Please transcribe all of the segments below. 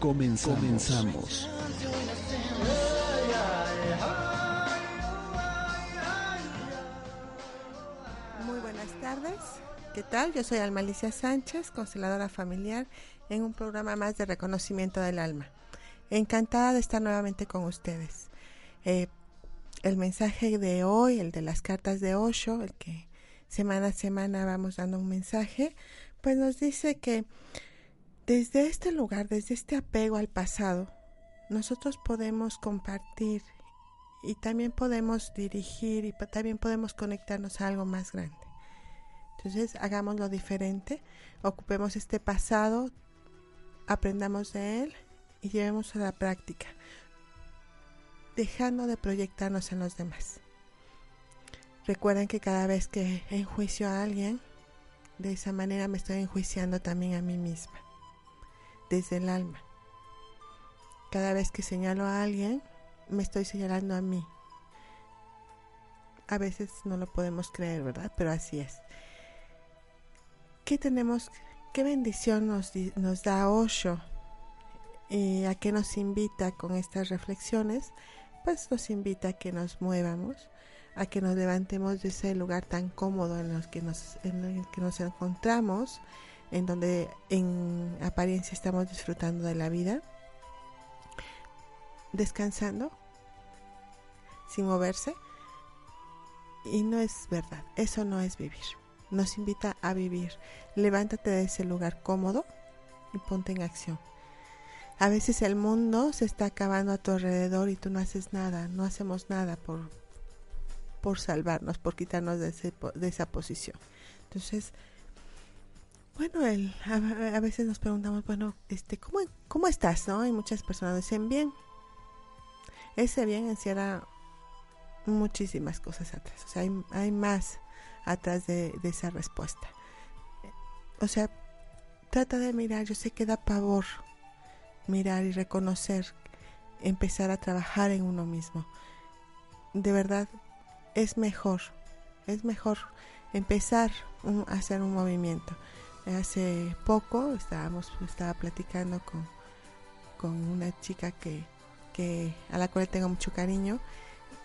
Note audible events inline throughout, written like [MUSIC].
Comenzamos. Muy buenas tardes. ¿Qué tal? Yo soy Alma Alicia Sánchez, consteladora familiar, en un programa más de reconocimiento del alma. Encantada de estar nuevamente con ustedes. Eh, el mensaje de hoy, el de las cartas de Osho, el que semana a semana vamos dando un mensaje, pues nos dice que desde este lugar, desde este apego al pasado, nosotros podemos compartir y también podemos dirigir y también podemos conectarnos a algo más grande. Entonces, hagámoslo diferente, ocupemos este pasado, aprendamos de él y llevemos a la práctica, dejando de proyectarnos en los demás. Recuerden que cada vez que enjuicio a alguien, de esa manera me estoy enjuiciando también a mí misma desde el alma. Cada vez que señalo a alguien, me estoy señalando a mí. A veces no lo podemos creer, ¿verdad? Pero así es. ¿Qué tenemos? ¿Qué bendición nos, da Osho? ¿Y a qué nos invita con estas reflexiones? Pues nos invita a que nos muevamos, a que nos levantemos de ese lugar tan cómodo en, en el que nos encontramos en donde en apariencia estamos disfrutando de la vida, descansando, sin moverse. Y no es verdad, eso no es vivir. Nos invita a vivir. Levántate de ese lugar cómodo y ponte en acción. A veces el mundo se está acabando a tu alrededor y tú no haces nada, no hacemos nada por, por salvarnos, por quitarnos de, de esa posición. Entonces, bueno, el, a, veces nos preguntamos, bueno, este, ¿cómo, ¿cómo estás? ¿no? Y muchas personas dicen bien. Ese bien encierra muchísimas cosas atrás. O sea, hay, hay más atrás de, de, esa respuesta. O sea, trata de mirar. Yo sé que da pavor mirar y reconocer, empezar a trabajar en uno mismo. De verdad, es mejor. Es mejor empezar a hacer un movimiento hace poco estábamos estaba platicando con, con una chica que, que a la cual tengo mucho cariño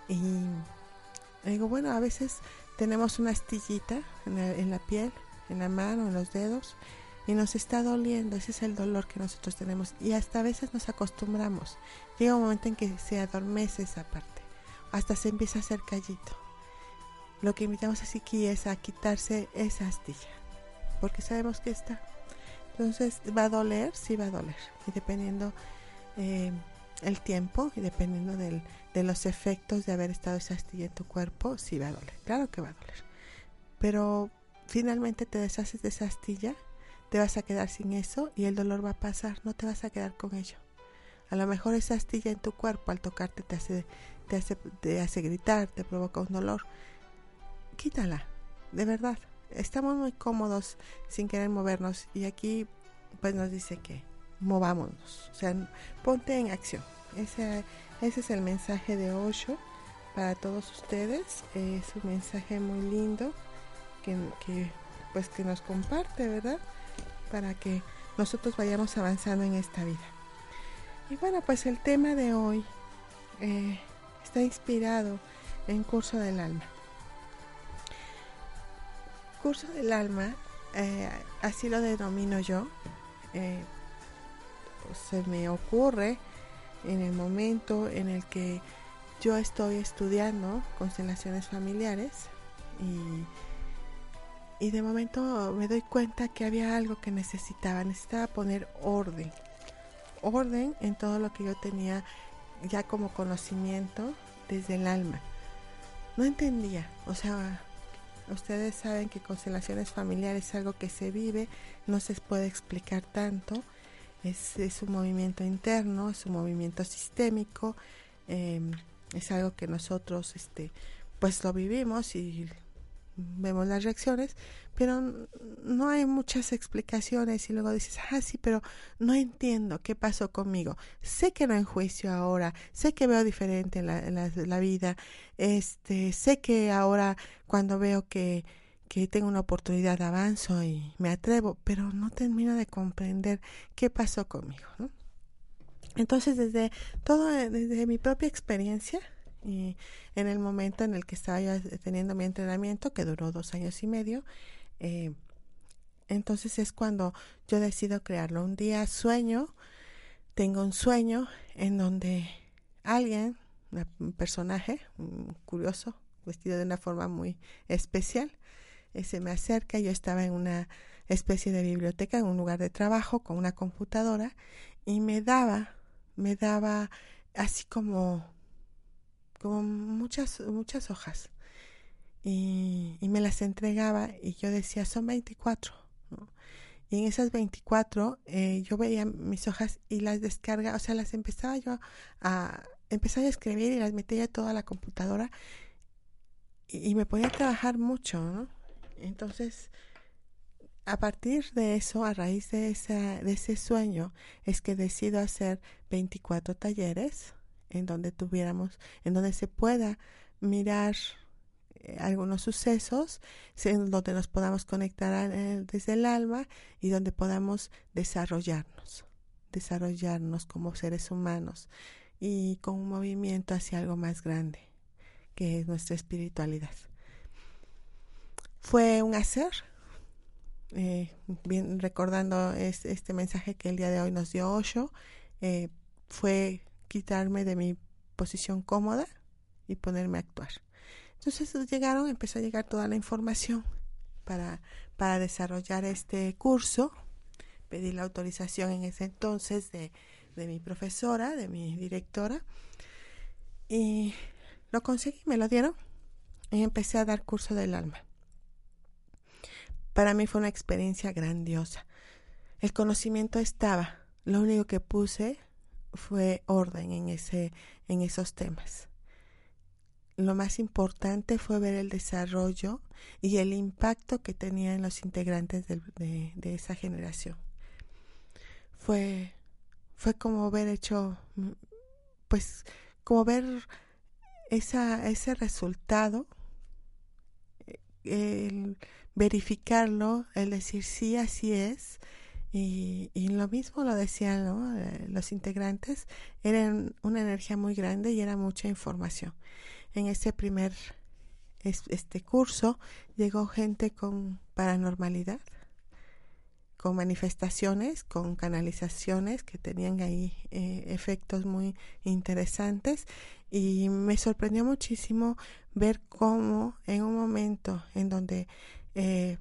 y digo bueno a veces tenemos una astillita en la, en la piel en la mano en los dedos y nos está doliendo ese es el dolor que nosotros tenemos y hasta a veces nos acostumbramos. Llega un momento en que se adormece esa parte hasta se empieza a hacer callito. Lo que invitamos a Siki es a quitarse esa astilla porque sabemos que está. Entonces, ¿va a doler? Sí va a doler. Y dependiendo eh, el tiempo y dependiendo del, de los efectos de haber estado esa astilla en tu cuerpo, sí va a doler. Claro que va a doler. Pero finalmente te deshaces de esa astilla, te vas a quedar sin eso y el dolor va a pasar, no te vas a quedar con ello. A lo mejor esa astilla en tu cuerpo al tocarte te hace, te hace, te hace gritar, te provoca un dolor. Quítala, de verdad estamos muy cómodos sin querer movernos y aquí pues nos dice que movámonos, o sea, ponte en acción. Ese, ese es el mensaje de Osho para todos ustedes. Es un mensaje muy lindo que, que, pues que nos comparte, ¿verdad? Para que nosotros vayamos avanzando en esta vida. Y bueno, pues el tema de hoy eh, está inspirado en Curso del Alma curso del alma, eh, así lo denomino yo, eh, se me ocurre en el momento en el que yo estoy estudiando constelaciones familiares y, y de momento me doy cuenta que había algo que necesitaba, necesitaba poner orden, orden en todo lo que yo tenía ya como conocimiento desde el alma. No entendía, o sea, ustedes saben que constelaciones familiares es algo que se vive, no se puede explicar tanto, es, un movimiento interno, es un movimiento sistémico, em, es algo que nosotros este, pues lo vivimos y vemos las reacciones, pero no hay muchas explicaciones y luego dices, ah, sí, pero no entiendo qué pasó conmigo. Sé que no en juicio ahora, sé que veo diferente en la, la, vida, este, sé que ahora cuando veo que, que tengo una oportunidad avanzo y me atrevo, pero no termino de comprender qué pasó conmigo. Entonces, desde todo, desde mi propia experiencia, y en el momento en el que estaba yo teniendo mi entrenamiento, que duró dos años y medio, eh, entonces es cuando yo decido crearlo. Un día sueño, tengo un sueño en donde alguien, un personaje curioso, vestido de una forma muy especial, eh, se me acerca. Yo estaba en una especie de biblioteca, en un lugar de trabajo, con una computadora, y me daba, me daba así como como muchas, muchas hojas. Y, me las entregaba y yo decía, son 24. Y en esas 24 eh, yo veía mis hojas y las descarga, o sea, las empezaba yo a, empezaba a escribir y las metía toda la computadora y, me podía trabajar mucho, Entonces, a partir de eso, a raíz de, esa, de ese sueño, es que decido hacer 24 talleres en donde tuviéramos, en donde se pueda mirar eh, algunos sucesos, en donde nos podamos conectar desde el alma y donde podamos desarrollarnos, desarrollarnos como seres humanos y con un movimiento hacia algo más grande, que es nuestra espiritualidad. Fue un hacer, eh, bien, recordando este mensaje que el día de hoy nos dio Osho, eh, fue quitarme de mi posición cómoda y ponerme a actuar. Entonces llegaron, empezó a llegar toda la información para, para desarrollar este curso. Pedí la autorización en ese entonces de, de mi profesora, de mi directora, y lo conseguí, me lo dieron y empecé a dar curso del alma. Para mí fue una experiencia grandiosa. El conocimiento estaba, lo único que puse fue orden en, ese, en esos temas. Lo más importante fue ver el desarrollo y el impacto que tenían los integrantes de, de, esa generación. Fue, fue como ver hecho, pues, como ver esa, ese resultado, el verificarlo, el decir sí, así es, y, y, lo mismo lo decían. Eh, los integrantes, eran una energía muy grande y era mucha información. En este primer este curso llegó gente con paranormalidad, con manifestaciones, con canalizaciones que tenían ahí eh, efectos muy interesantes y me sorprendió muchísimo ver cómo en un momento en donde eh,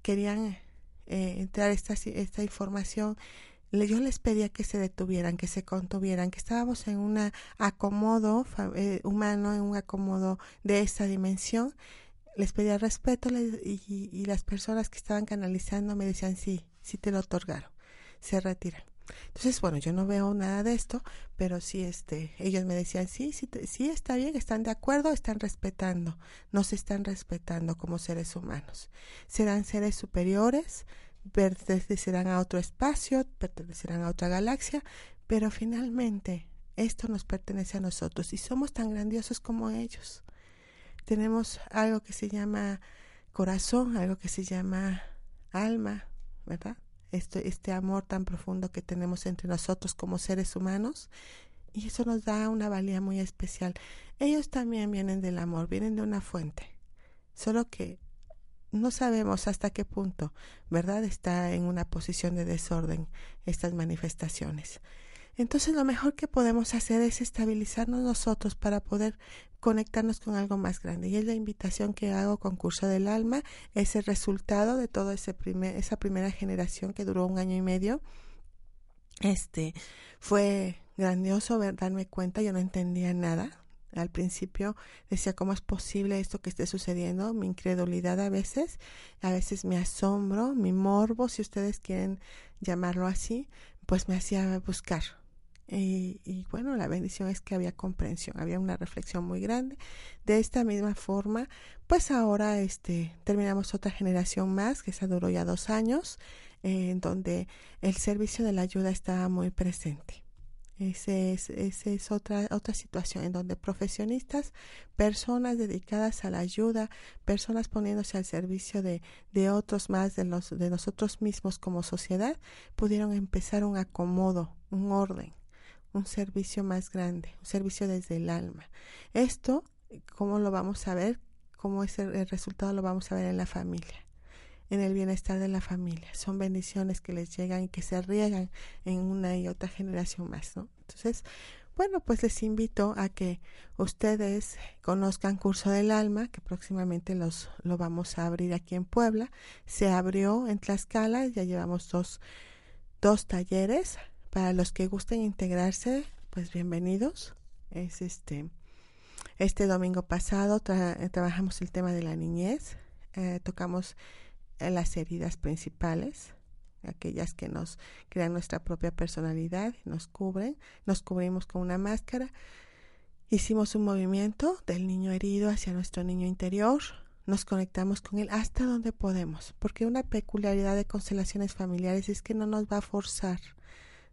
querían eh, entrar esta, esta información, yo les pedía que se detuvieran, que se contuvieran, que estábamos en un acomodo eh, humano, en un acomodo de esa dimensión. Les pedía respeto y, y, las personas que estaban canalizando me decían sí, sí te lo otorgaron, se retiran. Entonces, bueno, yo no veo nada de esto, pero sí, este, ellos me decían, sí, sí, sí, está bien, están de acuerdo, están respetando, nos están respetando como seres humanos. Serán seres superiores, pertenecerán a otro espacio, pertenecerán a otra galaxia, pero finalmente esto nos pertenece a nosotros y somos tan grandiosos como ellos. Tenemos algo que se llama corazón, algo que se llama alma, ¿verdad? Este, este amor tan profundo que tenemos entre nosotros como seres humanos y eso nos da una valía muy especial. Ellos también vienen del amor, vienen de una fuente, solo que no sabemos hasta qué punto, ¿verdad? Está en una posición de desorden estas manifestaciones. Entonces lo mejor que podemos hacer es estabilizarnos nosotros para poder conectarnos con algo más grande. Y es la invitación que hago con Curso del Alma, es el resultado de toda primer, esa primera generación que duró un año y medio. Este fue grandioso ver, darme cuenta, yo no entendía nada. Al principio decía, ¿cómo es posible esto que esté sucediendo? Mi incredulidad a veces, a veces mi asombro, mi morbo, si ustedes quieren llamarlo así, pues me hacía buscar, y, bueno, la bendición es que había comprensión, había una reflexión muy grande. De esta misma forma, pues ahora este, terminamos otra generación más, que se duró ya dos años, en donde el servicio de la ayuda estaba muy presente. Esa es, es otra, otra situación en donde profesionistas, personas dedicadas a la ayuda, personas poniéndose al servicio de, de otros más, de, los, de nosotros mismos como sociedad, pudieron empezar un acomodo, un orden un servicio más grande, un servicio desde el alma. Esto, ¿cómo lo vamos a ver? ¿Cómo es el, resultado? Lo vamos a ver en la familia, en el bienestar de la familia. Son bendiciones que les llegan y que se riegan en una y otra generación más, ¿no? Entonces, bueno, pues les invito a que ustedes conozcan Curso del Alma, que próximamente los, lo vamos a abrir aquí en Puebla. Se abrió en Tlaxcala, ya llevamos dos, dos talleres para los que gusten integrarse, pues bienvenidos. Es este este domingo pasado trabajamos el tema de la niñez, eh, tocamos eh, las heridas principales, aquellas que nos crean nuestra propia personalidad, nos cubren, nos cubrimos con una máscara. Hicimos un movimiento del niño herido hacia nuestro niño interior, nos conectamos con él hasta donde podemos, porque una peculiaridad de constelaciones familiares es que no nos va a forzar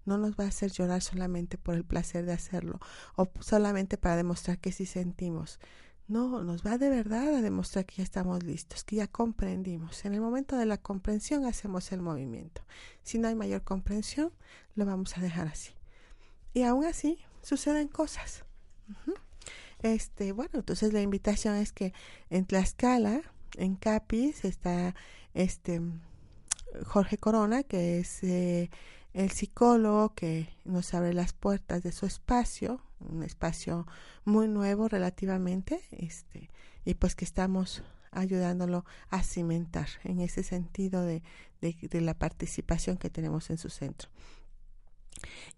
no nos va a hacer llorar solamente por el placer de hacerlo o solamente para demostrar que sí sentimos. No, nos va de verdad a demostrar que ya estamos listos, que ya comprendimos. En el momento de la comprensión hacemos el movimiento. Si no hay mayor comprensión, lo vamos a dejar así. Y aún así suceden cosas. Este, bueno, entonces la invitación es que en Tlaxcala, en Capis, está este Jorge Corona, que es eh, el psicólogo que nos abre las puertas de su espacio, un espacio muy nuevo relativamente, este, y pues que estamos ayudándolo a cimentar en ese sentido de, de la participación que tenemos en su centro.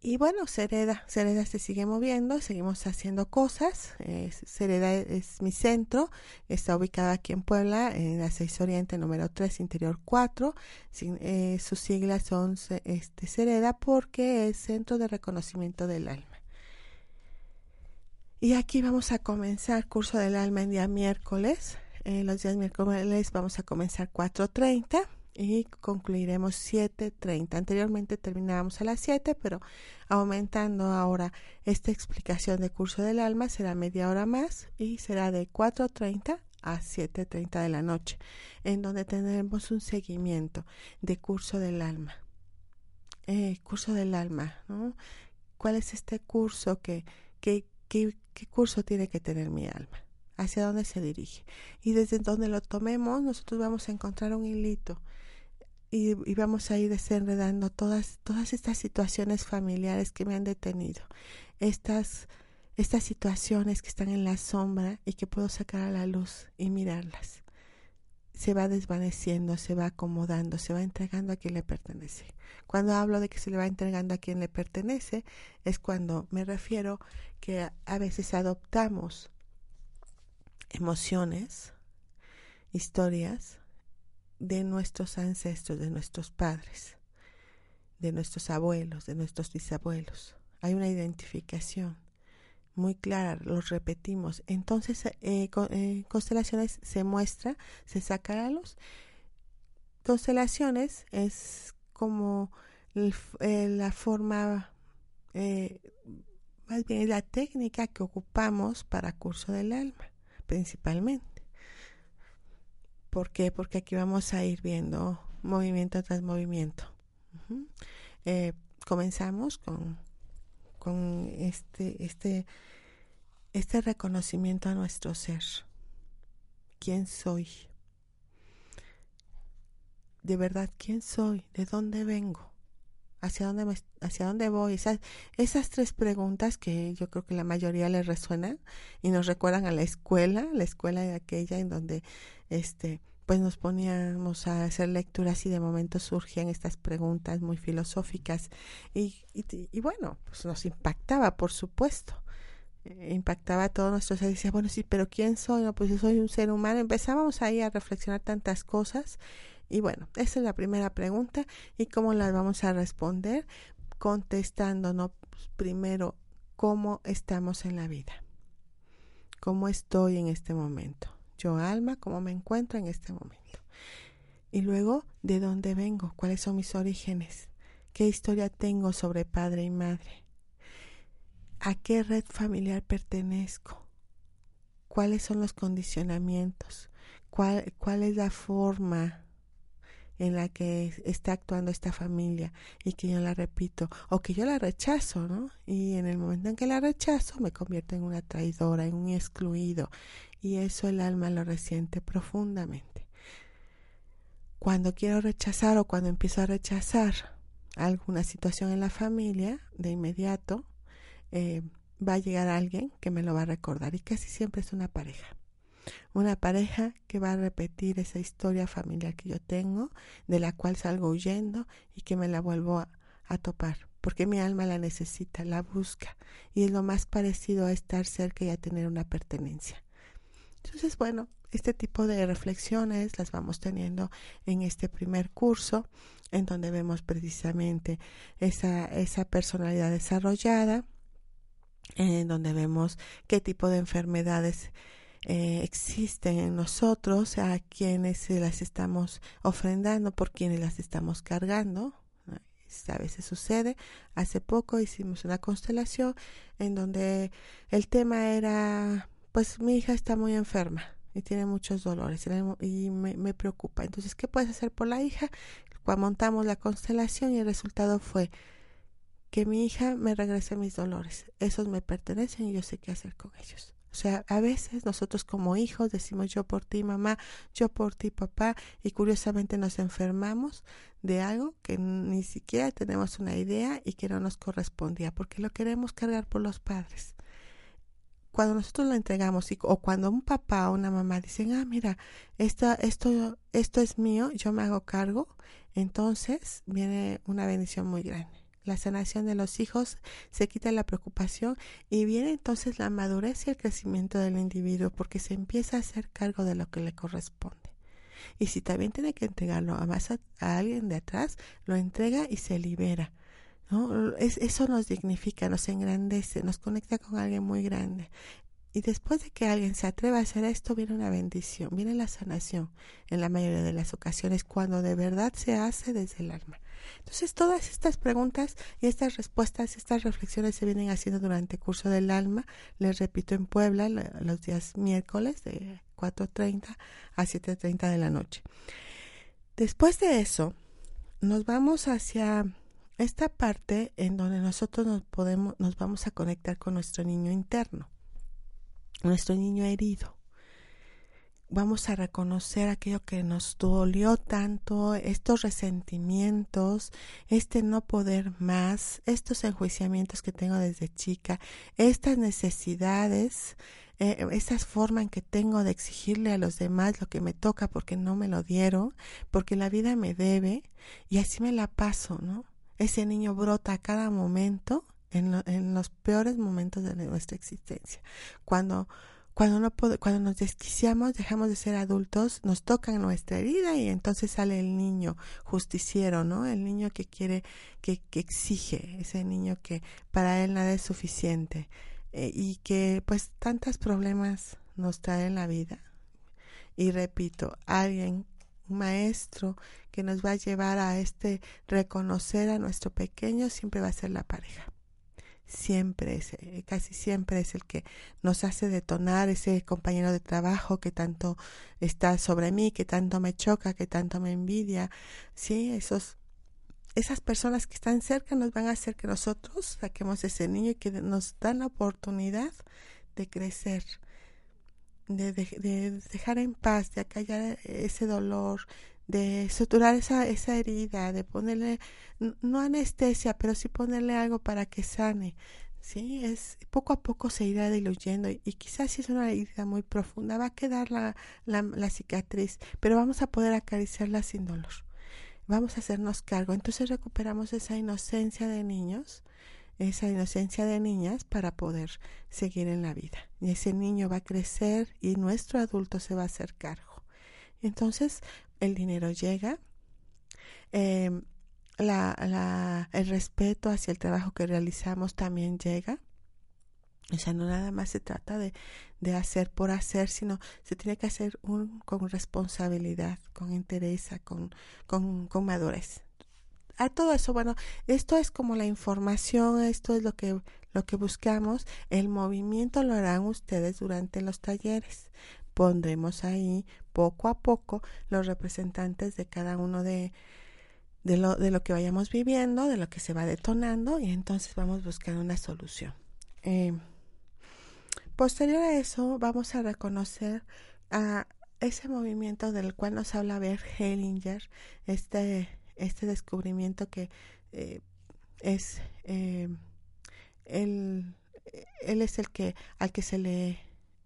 Y bueno, Cereda, Cereda se sigue moviendo, seguimos haciendo cosas. Eh, Cereda es, mi centro, está ubicada aquí en Puebla, en la 6 Oriente número 3, interior 4. Eh, sus siglas son este, Cereda porque es Centro de Reconocimiento del Alma. Y aquí vamos a comenzar curso del alma en día miércoles. Eh, los días miércoles vamos a comenzar 4.30 y concluiremos 7.30. Anteriormente terminábamos a las 7, pero aumentando ahora esta explicación de curso del alma será media hora más y será de 4.30 a 7.30 de la noche, en donde tendremos un seguimiento de curso del alma. Eh, curso del alma, ¿no? ¿Cuál es este curso que, que, qué curso tiene que tener mi alma? Hacia dónde se dirige. Y desde donde lo tomemos, nosotros vamos a encontrar un hilito y, vamos a ir desenredando todas, todas estas situaciones familiares que me han detenido, estas, estas situaciones que están en la sombra y que puedo sacar a la luz y mirarlas. Se va desvaneciendo, se va acomodando, se va entregando a quien le pertenece. Cuando hablo de que se le va entregando a quien le pertenece, es cuando me refiero que a veces adoptamos emociones, historias, de nuestros ancestros, de nuestros padres, de nuestros abuelos, de nuestros bisabuelos. Hay una identificación muy clara, los repetimos. Entonces, eh, eh, constelaciones se muestra, se saca a luz. Constelaciones es como eh, la forma, más bien la técnica que ocupamos para curso del alma, principalmente. ¿Por qué? Porque aquí vamos a ir viendo movimiento tras movimiento. Eh, comenzamos con, con este, este, este reconocimiento a nuestro ser. ¿Quién soy? de verdad quién soy, de dónde vengo, hacia dónde, hacia dónde voy. Esas, esas tres preguntas que yo creo que la mayoría les resuenan y nos recuerdan a la escuela, la escuela de aquella en donde este pues nos poníamos a hacer lecturas y de momento surgían estas preguntas muy filosóficas y, y, bueno, pues nos impactaba, por supuesto. Eh, impactaba a todos nuestros y decía, bueno, sí, pero ¿quién soy? No, pues yo soy un ser humano. Empezábamos ahí a reflexionar tantas cosas y bueno, esa es la primera pregunta y cómo las vamos a responder contestándonos primero cómo estamos en la vida, cómo estoy en este momento yo alma, cómo me encuentro en este momento. Y luego, ¿de dónde vengo? ¿Cuáles son mis orígenes? ¿Qué historia tengo sobre padre y madre? ¿A qué red familiar pertenezco? ¿Cuáles son los condicionamientos? ¿Cuál, cuál es la forma en la que está actuando esta familia y que yo la repito o que yo la rechazo, ¿no? Y en el momento en que la rechazo me convierto en una traidora, en un excluido y eso el alma lo resiente profundamente. Cuando quiero rechazar o cuando empiezo a rechazar alguna situación en la familia, de inmediato eh, va a llegar alguien que me lo va a recordar y casi siempre es una pareja. Una pareja que va a repetir esa historia familiar que yo tengo, de la cual salgo huyendo y que me la vuelvo a, topar, porque mi alma la necesita, la busca, y es lo más parecido a estar cerca y a tener una pertenencia. Entonces, bueno, este tipo de reflexiones las vamos teniendo en este primer curso, en donde vemos precisamente esa, esa personalidad desarrollada, en donde vemos qué tipo de enfermedades eh, existen en nosotros, a quienes se las estamos ofrendando, por quienes las estamos cargando. A veces sucede. Hace poco hicimos una constelación en donde el tema era pues mi hija está muy enferma y tiene muchos dolores y me, preocupa. Entonces, ¿qué puedes hacer por la hija? Cuando montamos la constelación y el resultado fue que mi hija me regrese mis dolores. Esos me pertenecen y yo sé qué hacer con ellos. O sea, a veces nosotros como hijos decimos yo por ti mamá, yo por ti papá y curiosamente nos enfermamos de algo que ni siquiera tenemos una idea y que no nos correspondía porque lo queremos cargar por los padres cuando nosotros lo entregamos o cuando un papá o una mamá dicen, ah, mira, esto, esto, esto es mío, yo me hago cargo, entonces viene una bendición muy grande. La sanación de los hijos se quita la preocupación y viene entonces la madurez y el crecimiento del individuo porque se empieza a hacer cargo de lo que le corresponde. Y si también tiene que entregarlo a más a alguien de atrás, lo entrega y se libera ¿no? Es, eso nos dignifica, nos engrandece, nos conecta con alguien muy grande. Y después de que alguien se atreva a hacer esto, viene una bendición, viene la sanación en la mayoría de las ocasiones, cuando de verdad se hace desde el alma. Entonces, todas estas preguntas y estas respuestas, estas reflexiones se vienen haciendo durante el curso del alma. Les repito, en Puebla, los días miércoles de 4.30 a 7.30 de la noche. Después de eso, nos vamos hacia esta parte en donde nosotros nos podemos, nos vamos a conectar con nuestro niño interno, nuestro niño herido. Vamos a reconocer aquello que nos dolió tanto, estos resentimientos, este no poder más, estos enjuiciamientos que tengo desde chica, estas necesidades, eh, esa forma en que tengo de exigirle a los demás lo que me toca porque no me lo dieron, porque la vida me debe y así me la paso, ¿no? ese niño brota a cada momento en, en los peores momentos de nuestra existencia. Cuando cuando no cuando nos desquiciamos, dejamos de ser adultos, nos tocan nuestra herida y entonces sale el niño justiciero, ¿no? El niño que quiere, que, que exige, ese niño que para él nada es suficiente eh, y que pues tantos problemas nos trae en la vida. Y repito, alguien maestro que nos va a llevar a este reconocer a nuestro pequeño siempre va a ser la pareja. Siempre es, eh, casi siempre es el que nos hace detonar ese compañero de trabajo que tanto está sobre mí, que tanto me choca, que tanto me envidia. Sí, esos esas personas que están cerca nos van a hacer que nosotros saquemos ese niño y que nos dan la oportunidad de crecer, de, dejar en paz, de acallar ese dolor, de suturar esa, esa herida, de ponerle, no anestesia, pero sí ponerle algo para que sane. Sí, es poco a poco se irá diluyendo y, quizás si es una herida muy profunda va a quedar la, la, la cicatriz, pero vamos a poder acariciarla sin dolor. Vamos a hacernos cargo. Entonces recuperamos esa inocencia de niños, esa inocencia de niñas para poder seguir en la vida. Y ese niño va a crecer y nuestro adulto se va a hacer cargo. Entonces el dinero llega, em, la, la, el respeto hacia el trabajo que realizamos también llega. O sea, no nada más se trata de, de hacer por hacer, sino se tiene que hacer un, con responsabilidad, con interés, con, con, con madurez. A todo eso, bueno, esto es como la información, esto es lo que, lo que buscamos. El movimiento lo harán ustedes durante los talleres pondremos ahí poco a poco los representantes de cada uno de, de, lo, de lo que vayamos viviendo, de lo que se va detonando y entonces vamos a buscar una solución. Eh, posterior a eso vamos a reconocer a ese movimiento del cual nos habla Bert Hellinger, este, este descubrimiento que eh, es eh, él, él es el que al que se le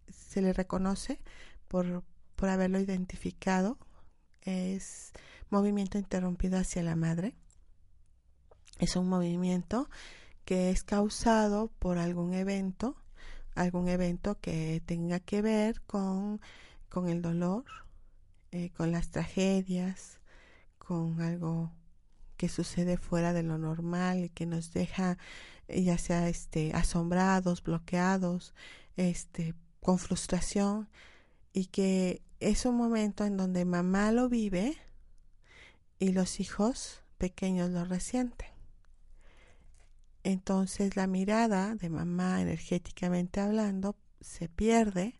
se le reconoce por, por haberlo identificado. Es movimiento interrumpido hacia la madre. Es un movimiento que es causado por algún evento, algún evento que tenga que ver con, con el dolor, eh, con las tragedias, con algo que sucede fuera de lo normal y que nos deja ya sea este asombrados, bloqueados, este con frustración y que es un momento en donde mamá lo vive y los hijos pequeños lo resienten. Entonces la mirada de mamá energéticamente hablando se pierde,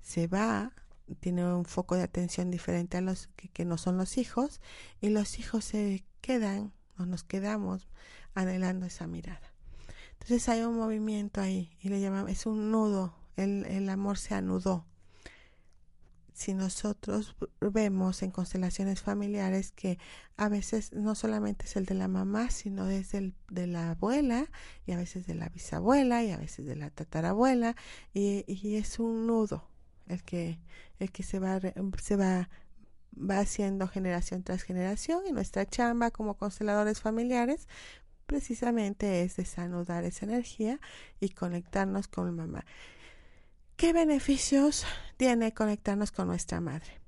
se va, tiene un foco de atención diferente a los que, no son los hijos y los hijos se quedan o nos quedamos anhelando esa mirada. Entonces hay un movimiento ahí y le llamamos, es un nudo el, amor se anudó. Si nosotros vemos en constelaciones familiares que a veces no solamente es el de la mamá, sino es el de la abuela y a veces de la bisabuela y a veces de la tatarabuela y, es un nudo el que, el que se va, se va va haciendo generación tras generación y nuestra chamba como consteladores familiares precisamente es desanudar esa energía y conectarnos con mamá. ¿Qué beneficios tiene conectarnos con nuestra madre?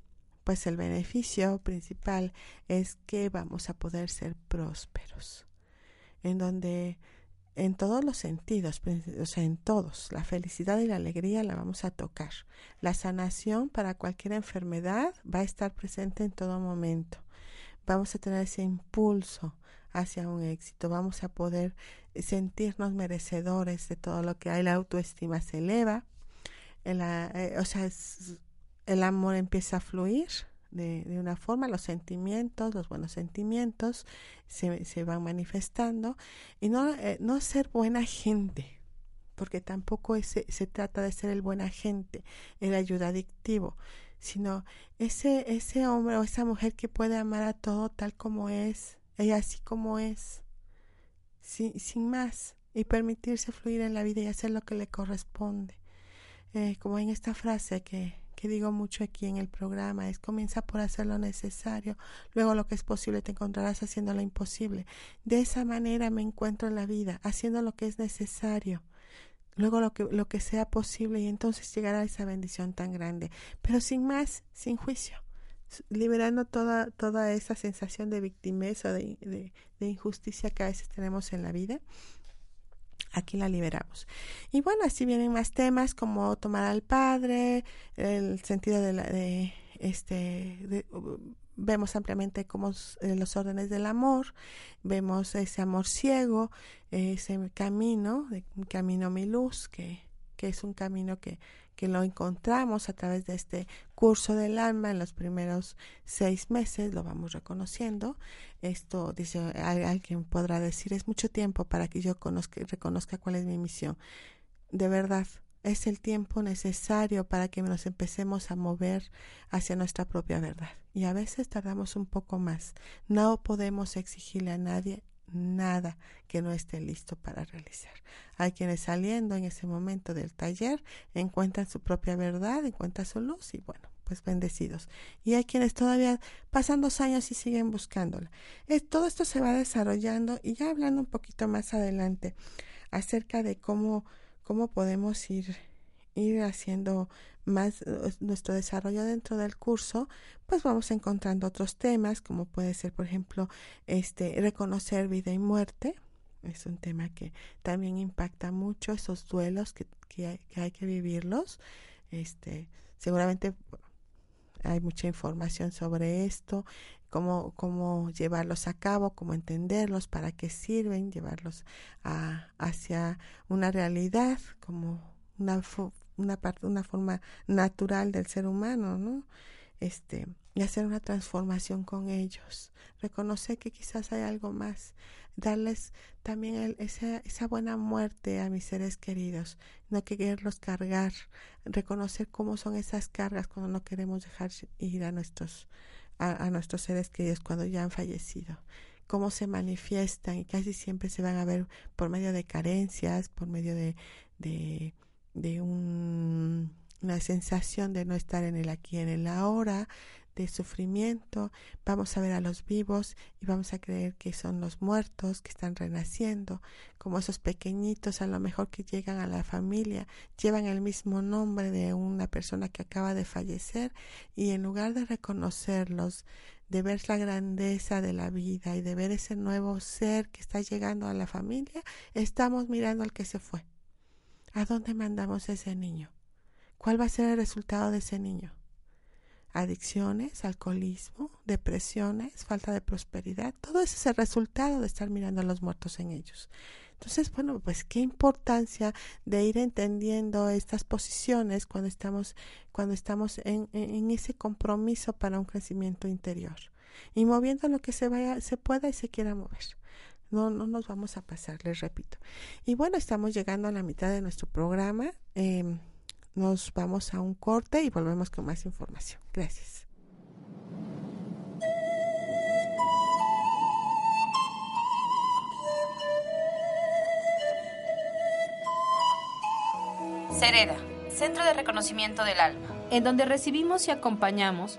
Pues el beneficio principal es que vamos a poder ser prósperos, en donde en todos los sentidos, o sea, en todos, la felicidad y la alegría la vamos a tocar. La sanación para cualquier enfermedad va a estar presente en todo momento. Vamos a tener ese impulso hacia un éxito, vamos a poder sentirnos merecedores de todo lo que hay, la autoestima se eleva, el, eh, o sea, el amor empieza a fluir de, de, una forma, los sentimientos, los buenos sentimientos se, se van manifestando y no, eh, no ser buena gente, porque tampoco ese, se trata de ser el buena gente, el ayuda adictivo, sino ese, ese hombre o esa mujer que puede amar a todo tal como es, ella así como es, sin, sin más, y permitirse fluir en la vida y hacer lo que le corresponde eh, como en esta frase que, que digo mucho aquí en el programa, es comienza por hacer lo necesario, luego lo que es posible te encontrarás haciendo lo imposible. De esa manera me encuentro en la vida, haciendo lo que es necesario, luego lo que, lo que sea posible y entonces llegará esa bendición tan grande, pero sin más, sin juicio liberando toda, toda esa sensación de victimez o de, de, de injusticia que a veces tenemos en la vida aquí la liberamos. Y bueno, así vienen más temas como tomar al padre, el sentido de, la, de este, vemos ampliamente cómo eh, los órdenes del amor, vemos ese amor ciego, ese camino, de, camino mi luz, que, que es un camino que que lo encontramos a través de este curso del alma en los primeros seis meses, lo vamos reconociendo. Esto, dice alguien podrá decir, es mucho tiempo para que yo conozca, reconozca cuál es mi misión. De verdad, es el tiempo necesario para que nos empecemos a mover hacia nuestra propia verdad. Y a veces tardamos un poco más. No podemos exigirle a nadie nada que no esté listo para realizar. Hay quienes saliendo en ese momento del taller encuentran su propia verdad, encuentran su luz y bueno, pues bendecidos. Y hay quienes todavía pasan dos años y siguen buscándola. todo esto se va desarrollando y ya hablando un poquito más adelante acerca de cómo, cómo podemos ir, ir haciendo más eh, nuestro desarrollo dentro del curso, pues vamos encontrando otros temas, como puede ser, por ejemplo, este reconocer vida y muerte. Es un tema que también impacta mucho esos duelos que, que, hay, que que vivirlos. Este, seguramente hay mucha información sobre esto, cómo, cómo llevarlos a cabo, cómo entenderlos, para qué sirven, llevarlos a, hacia una realidad como una, una, parte, una forma natural del ser humano, ¿no? Este, y hacer una transformación con ellos, reconocer que quizás hay algo más, darles también esa, esa buena muerte a mis seres queridos, no quererlos cargar, reconocer cómo son esas cargas cuando no queremos dejar ir a nuestros, a, nuestros seres queridos cuando ya han fallecido. Cómo se manifiestan y casi siempre se van a ver por medio de carencias, por medio de, de, de un, una sensación de no estar en el aquí, en el ahora, de sufrimiento, vamos a ver a los vivos y vamos a creer que son los muertos que están renaciendo, como esos pequeñitos a lo mejor que llegan a la familia, llevan el mismo nombre de una persona que acaba de fallecer y en lugar de reconocerlos, de ver la grandeza de la vida y de ver ese nuevo ser que está llegando a la familia, estamos mirando al que se fue. ¿A dónde mandamos ese niño? ¿Cuál va a ser el resultado de ese niño? adicciones, alcoholismo, depresiones, falta de prosperidad, todo eso es el resultado de estar mirando a los muertos en ellos. Entonces, bueno, pues qué importancia de ir entendiendo estas posiciones cuando estamos, cuando estamos en, en ese compromiso para un crecimiento interior y moviendo lo que se vaya, se pueda y se quiera mover. No, no nos vamos a pasar, les repito. Y bueno, estamos llegando a la mitad de nuestro programa. Eh, nos vamos a un corte y volvemos con más información. Gracias. Cereda, Centro de Reconocimiento del Alma, en donde recibimos y acompañamos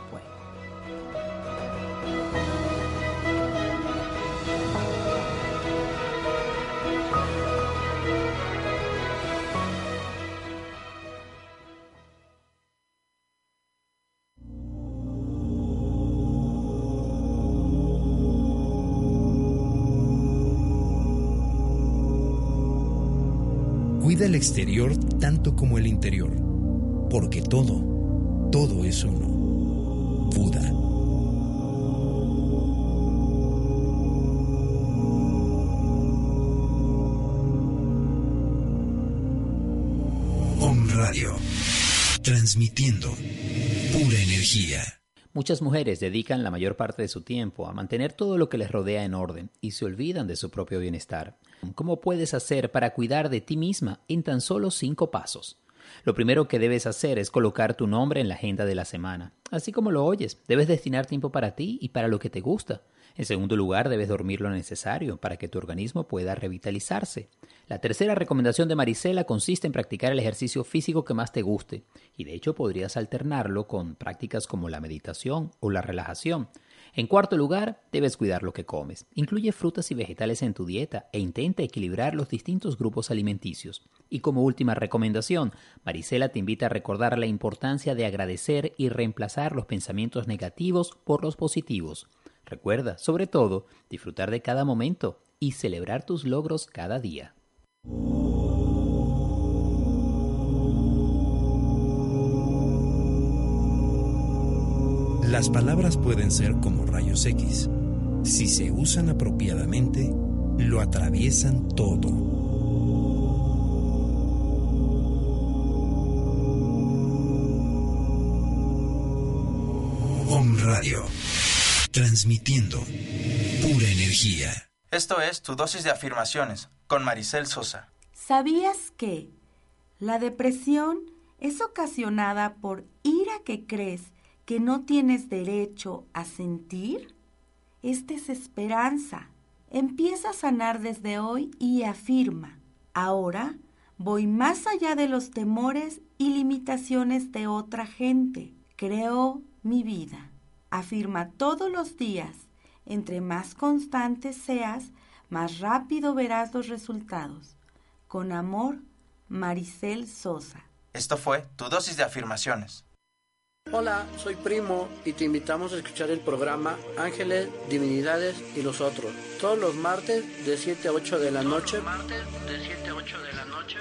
exterior tanto como el interior, porque todo, todo es uno. Buda. Om Radio, transmitiendo pura energía. Muchas mujeres dedican la mayor parte de su tiempo a mantener todo lo que les rodea en orden y se olvidan de su propio bienestar. ¿Cómo puedes hacer para cuidar de ti misma en tan solo cinco pasos? Lo primero que debes hacer es colocar tu nombre en la agenda de la semana. Así como lo oyes, debes destinar tiempo para ti y para lo que te gusta. En segundo lugar, debes dormir lo necesario para que tu organismo pueda revitalizarse. La tercera recomendación de Marisela consiste en practicar el ejercicio físico que más te guste, y de hecho podrías alternarlo con prácticas como la meditación o la relajación. En cuarto lugar, debes cuidar lo que comes. Incluye frutas y vegetales en tu dieta e intenta equilibrar los distintos grupos alimenticios. Y como última recomendación, Marisela te invita a recordar la importancia de agradecer y reemplazar los pensamientos negativos por los positivos. Recuerda, sobre todo, disfrutar de cada momento y celebrar tus logros cada día. Las palabras pueden ser como rayos X. Si se usan apropiadamente, lo atraviesan todo. Om Radio. Transmitiendo pura energía. Esto es tu dosis de afirmaciones con Maricel Sosa. ¿Sabías que la depresión es ocasionada por ira que crees que no tienes derecho a sentir? Es desesperanza. Empieza a sanar desde hoy y afirma, ahora voy más allá de los temores y limitaciones de otra gente. Creo mi vida. Afirma todos los días. Entre más constante seas, más rápido verás los resultados. Con amor, Maricel Sosa. Esto fue tu dosis de afirmaciones. Hola, soy Primo y te invitamos a escuchar el programa Ángeles, Divinidades y los Otros. Todos los martes de 7 a 8 de la noche.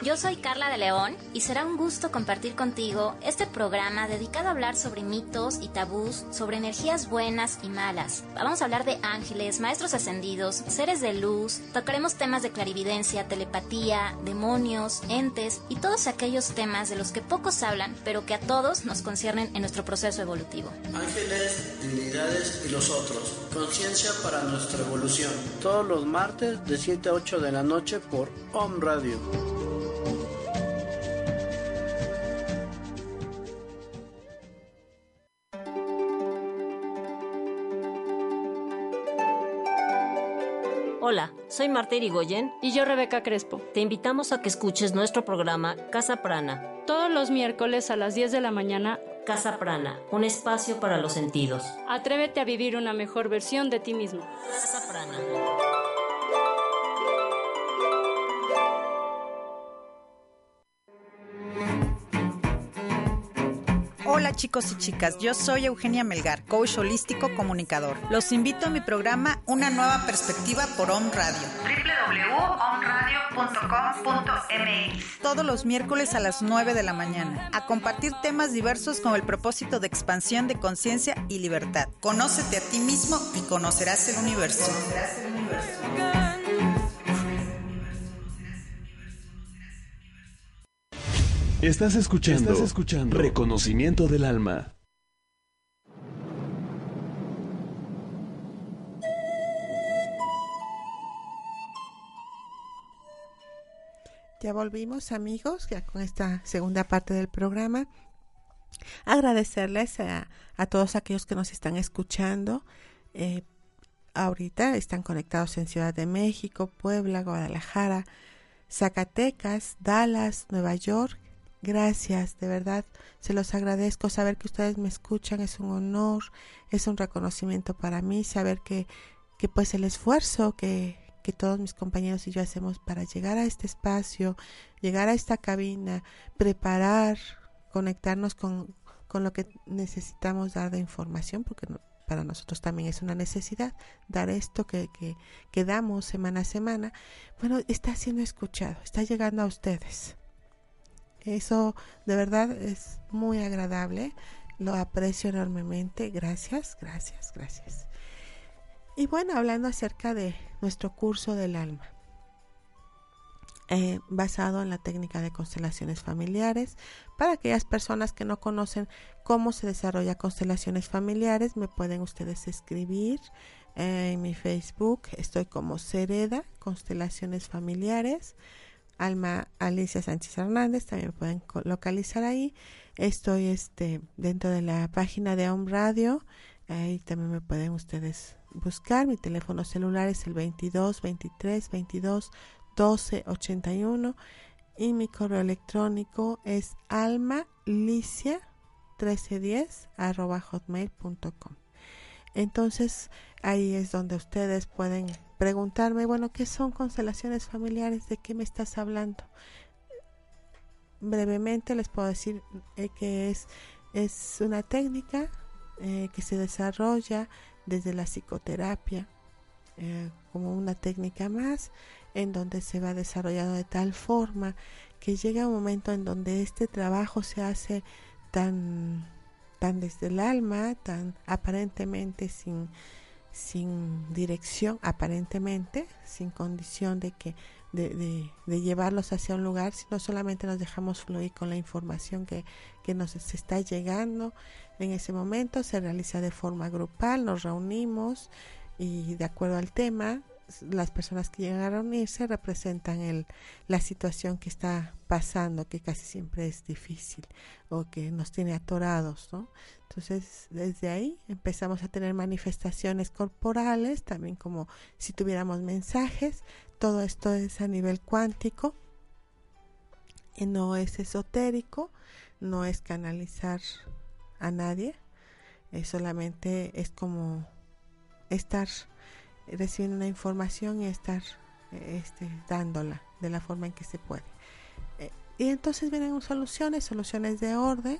Yo soy Carla de León y será un gusto compartir contigo este programa dedicado a hablar sobre mitos y tabús, sobre energías buenas y malas. Vamos a hablar de ángeles, maestros ascendidos, seres de luz, tocaremos temas de clarividencia, telepatía, demonios, entes y todos aquellos temas de los que pocos hablan, pero que a todos nos conciernen en nuestro proceso evolutivo. Ángeles, Divinidades y los Otros. Conciencia para nuestra evolución. Todos los martes de 7 a 8 de la noche por Om Radio. Soy Marta Irigoyen y yo Rebeca Crespo. Te invitamos a que escuches nuestro programa Casa Prana. Todos los miércoles a las 10 de la mañana. Casa Prana, un espacio para los sentidos. Atrévete a vivir una mejor versión de ti mismo. Casa Prana. Hola chicos y chicas, yo soy Eugenia Melgar, coach holístico comunicador. Los invito a mi programa Una nueva perspectiva por Om Radio. www.omradio.com.mx Todos los miércoles a las 9 de la mañana, a compartir temas diversos con el propósito de expansión de conciencia y libertad. Conócete a ti mismo y conocerás el universo. Conocerás el universo. Estás escuchando, Estás escuchando Reconocimiento del Alma. Ya volvimos amigos, ya con esta segunda parte del programa. Agradecerles a, a todos aquellos que nos están escuchando. Eh, ahorita están conectados en Ciudad de México, Puebla, Guadalajara, Zacatecas, Dallas, Nueva York, Gracias, de verdad, se los agradezco. Saber que ustedes me escuchan es un honor, es un reconocimiento para mí, saber que, que pues el esfuerzo que, que todos mis compañeros y yo hacemos para llegar a este espacio, llegar a esta cabina, preparar, conectarnos con, con lo que necesitamos dar de información, porque para nosotros también es una necesidad dar esto que, que, que damos semana a semana, bueno, está siendo escuchado, está llegando a ustedes. Eso de verdad es muy agradable. Lo aprecio enormemente. Gracias, gracias, gracias. Y bueno, hablando acerca de nuestro curso del alma, eh, basado en la técnica de constelaciones familiares, para aquellas personas que no conocen cómo se desarrolla constelaciones familiares, me pueden ustedes escribir eh, en mi Facebook. Estoy como Sereda, Constelaciones Familiares. Alma Alicia Sánchez Hernández, también pueden localizar ahí. Estoy este dentro de la página de Home Radio, ahí también me pueden ustedes buscar. Mi teléfono celular es el 22 23 22 12 81 y mi correo electrónico es almalicia 1310 arroba hotmail.com. Entonces ahí es donde ustedes pueden preguntarme, bueno, ¿qué son constelaciones familiares? ¿De qué me estás hablando? Brevemente les puedo decir eh, que es, es una técnica eh, que se desarrolla desde la psicoterapia eh, como una técnica más en donde se va desarrollando de tal forma que llega un momento en donde este trabajo se hace tan tan desde el alma, tan aparentemente sin, sin dirección, aparentemente, sin condición de que de, de, de, llevarlos hacia un lugar, sino solamente nos dejamos fluir con la información que, que nos está llegando. En ese momento se realiza de forma grupal, nos reunimos y de acuerdo al tema las personas que llegan a reunirse representan el, la situación que está pasando, que casi siempre es difícil o que nos tiene atorados, ¿no? Entonces, desde ahí empezamos a tener manifestaciones corporales, también como si tuviéramos mensajes. Todo esto es a nivel cuántico y no es esotérico, no es canalizar a nadie, solamente es como estar recibiendo una información y estar este, dándola de la forma en que se puede. Eh, y entonces vienen soluciones, soluciones de orden,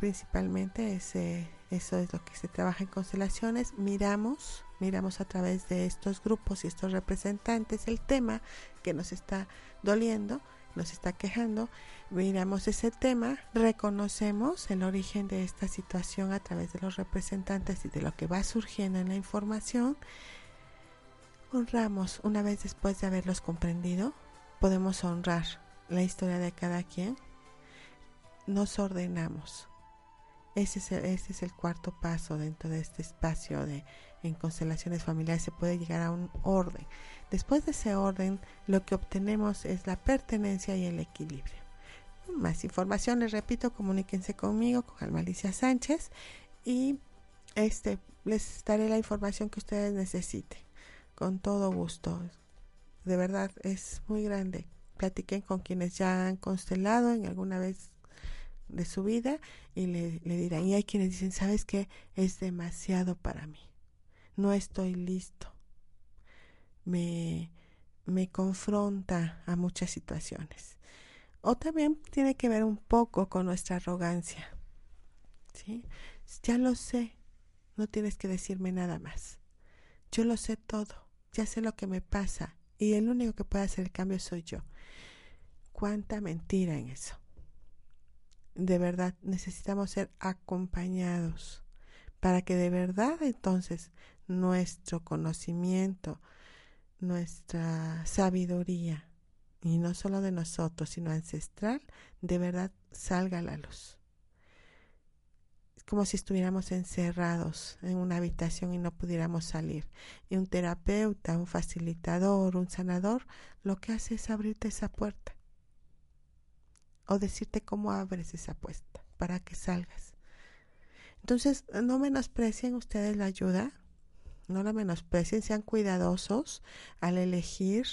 principalmente ese, eso es lo que se trabaja en constelaciones. Miramos, miramos a través de estos grupos y estos representantes el tema que nos está doliendo, nos está quejando, miramos ese tema, reconocemos el origen de esta situación a través de los representantes y de lo que va surgiendo en la información honramos una vez después de haberlos comprendido, podemos honrar la historia de cada quien, nos ordenamos. Ese es, el, cuarto paso dentro de este espacio de en constelaciones familiares se puede llegar a un orden. Después de ese orden, lo que obtenemos es la pertenencia y el equilibrio. Más información, les repito, comuníquense conmigo, con Almalicia Sánchez, y este les daré la información que ustedes necesiten con todo gusto. De verdad es muy grande. Platiquen con quienes ya han constelado en alguna vez de su vida y le, le dirán, y hay quienes dicen, ¿sabes qué? Es demasiado para mí. No estoy listo. Me, me confronta a muchas situaciones. O también tiene que ver un poco con nuestra arrogancia. ¿Sí? Ya lo sé. No tienes que decirme nada más. Yo lo sé todo ya sé lo que me pasa y el único que puede hacer el cambio soy yo. Cuánta mentira en eso. De verdad, necesitamos ser acompañados para que de verdad entonces nuestro conocimiento, nuestra sabiduría, y no solo de nosotros, sino ancestral, de verdad salga a la luz como si estuviéramos encerrados en una habitación y no pudiéramos salir. Y un terapeuta, un facilitador, un sanador, lo que hace es abrirte esa puerta o decirte cómo abres esa puerta para que salgas. Entonces, no menosprecien ustedes la ayuda, no la menosprecien, sean cuidadosos al elegir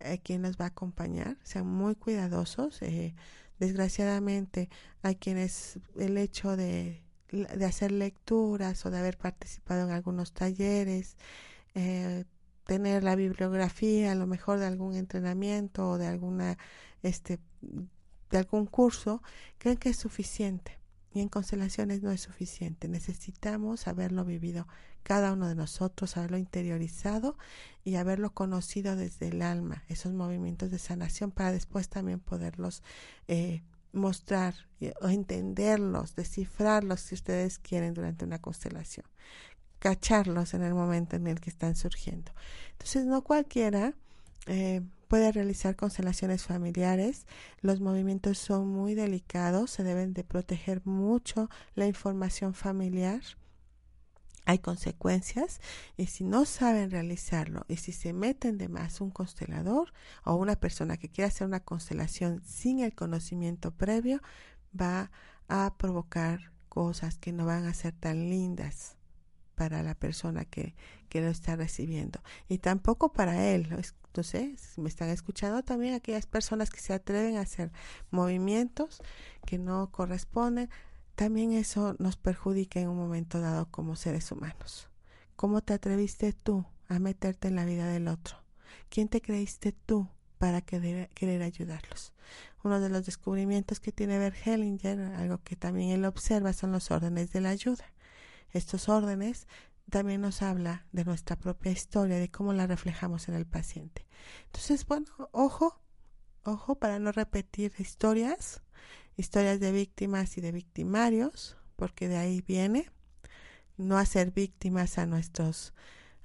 eh, quién nos va a acompañar, sean muy cuidadosos. Eh, desgraciadamente, hay quienes el hecho de de hacer lecturas o de haber participado en algunos talleres, eh, tener la bibliografía a lo mejor de algún entrenamiento o de alguna este de algún curso, creen que es suficiente. Y en constelaciones no es suficiente. Necesitamos haberlo vivido cada uno de nosotros, haberlo interiorizado y haberlo conocido desde el alma, esos movimientos de sanación, para después también poderlos eh, mostrar o entenderlos, descifrarlos si ustedes quieren durante una constelación, cacharlos en el momento en el que están surgiendo. Entonces, no cualquiera eh, puede realizar constelaciones familiares. Los movimientos son muy delicados, se deben de proteger mucho la información familiar hay consecuencias y si no saben realizarlo y si se meten de más un constelador o una persona que quiera hacer una constelación sin el conocimiento previo va a provocar cosas que no van a ser tan lindas para la persona que, que lo está recibiendo y tampoco para él. Entonces, me están escuchando también aquellas personas que se atreven a hacer movimientos que no corresponden también eso nos perjudica en un momento dado como seres humanos. ¿Cómo te atreviste tú a meterte en la vida del otro? ¿Quién te creíste tú para querer, querer ayudarlos? Uno de los descubrimientos que tiene Bert Hellinger, algo que también él observa, son los órdenes de la ayuda. Estos órdenes también nos habla de nuestra propia historia, de cómo la reflejamos en el paciente. Entonces, bueno, ojo, ojo para no repetir historias historias de víctimas y de victimarios, porque de ahí viene no hacer víctimas a nuestros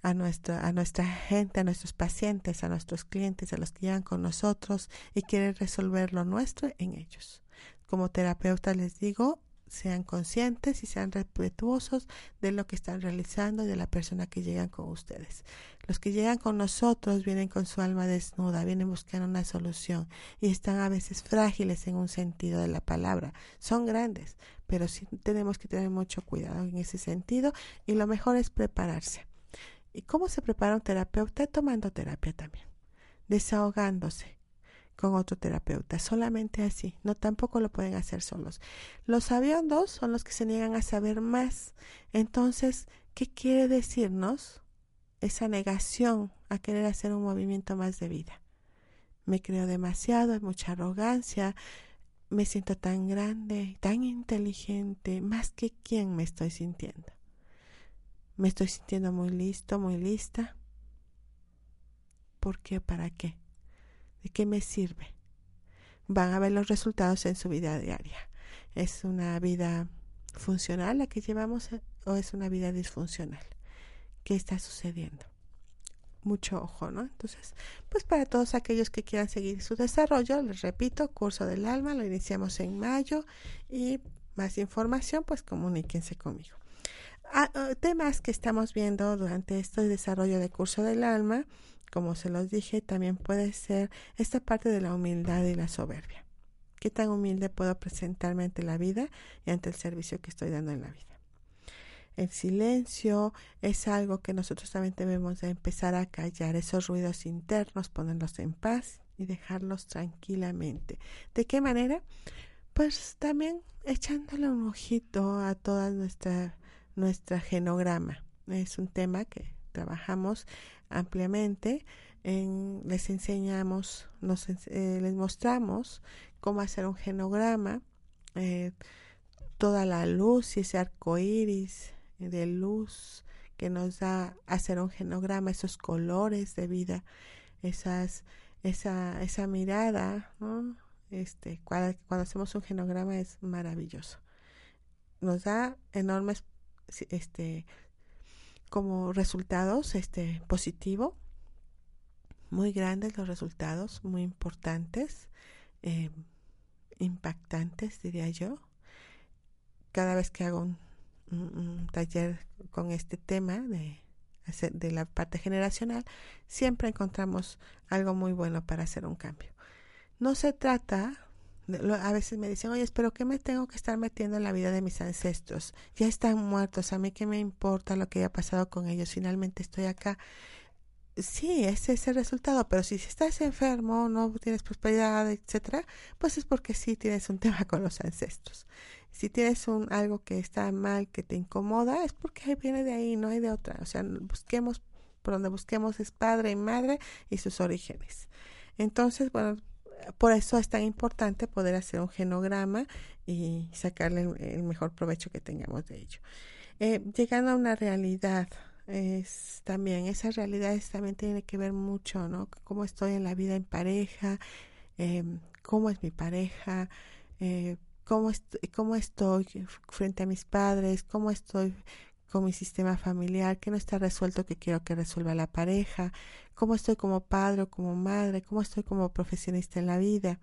a nuestra, a nuestra gente, a nuestros pacientes, a nuestros clientes, a los que llegan con nosotros y quieren resolver lo nuestro en ellos. Como terapeuta les digo, sean conscientes y sean respetuosos de lo que están realizando y de la persona que llegan con ustedes. Los que llegan con nosotros vienen con su alma desnuda, vienen buscando una solución y están a veces frágiles en un sentido de la palabra. Son grandes, pero sí tenemos que tener mucho cuidado en ese sentido y lo mejor es prepararse. ¿Y cómo se prepara un terapeuta? Tomando terapia también, desahogándose, con otro terapeuta, solamente así, no tampoco lo pueden hacer solos. Los aviondos son los que se niegan a saber más. Entonces, ¿qué quiere decirnos esa negación a querer hacer un movimiento más de vida? Me creo demasiado, hay mucha arrogancia, me siento tan grande, tan inteligente, más que quién me estoy sintiendo. Me estoy sintiendo muy listo, muy lista. ¿Por qué? ¿Para qué? ¿De qué me sirve? Van a ver los resultados en su vida diaria. ¿Es una vida funcional la que llevamos eh, o es una vida disfuncional? ¿Qué está sucediendo? Mucho ojo, ¿no? Entonces, pues para todos aquellos que quieran seguir su desarrollo, les repito, curso del alma, lo iniciamos en mayo y más información, pues comuníquense conmigo. Ah, ah, temas que estamos viendo durante este desarrollo de curso del alma como se los dije, también puede ser esta parte de la humildad y la soberbia. ¿Qué tan humilde puedo presentarme ante la vida y ante el servicio que estoy dando en la vida? El silencio es algo que nosotros también debemos de empezar a callar, esos ruidos internos, ponerlos en paz y dejarlos tranquilamente. ¿De qué manera? Pues también echándole un ojito a toda nuestra, nuestra genograma. Es un tema que trabajamos ampliamente. les enseñamos, nos, eh, les mostramos cómo hacer un genograma, eh, toda la luz y ese arco iris de luz que nos da hacer un genograma, esos colores de vida, esas, esa, esa mirada, Este, cuando, cuando hacemos un genograma es maravilloso. Nos da enormes este, como resultados este positivo. Muy grandes los resultados muy importantes eh, impactantes diría yo. Cada vez que hago un, taller con este tema de de la parte generacional siempre encontramos algo muy bueno para hacer un cambio. No se trata a veces me dicen, oye, pero ¿qué me tengo que estar metiendo en la vida de mis ancestros? Ya están muertos, a mí qué me importa lo que haya pasado con ellos, finalmente estoy acá. Sí, ese es el resultado, pero si estás enfermo, no tienes prosperidad, etcétera, pues es porque sí tienes un [LAUGHS] tema con los ancestros. Si tienes un algo que está mal, que te incomoda, es porque viene de ahí, no hay de otra. O sea, busquemos por donde busquemos es padre y madre y sus orígenes. Entonces, bueno, por eso es tan importante poder hacer un genograma y sacarle el, mejor provecho que tengamos de ello. Eh, llegando a una realidad, es también, esa realidad también tiene que ver mucho, ¿no? Cómo estoy en la vida en pareja, eh, cómo es mi pareja, eh, cómo, cómo estoy frente a mis padres, cómo estoy con mi sistema familiar, que no está resuelto que quiero que resuelva la pareja, cómo estoy como padre o como madre, cómo estoy como profesionista en la vida.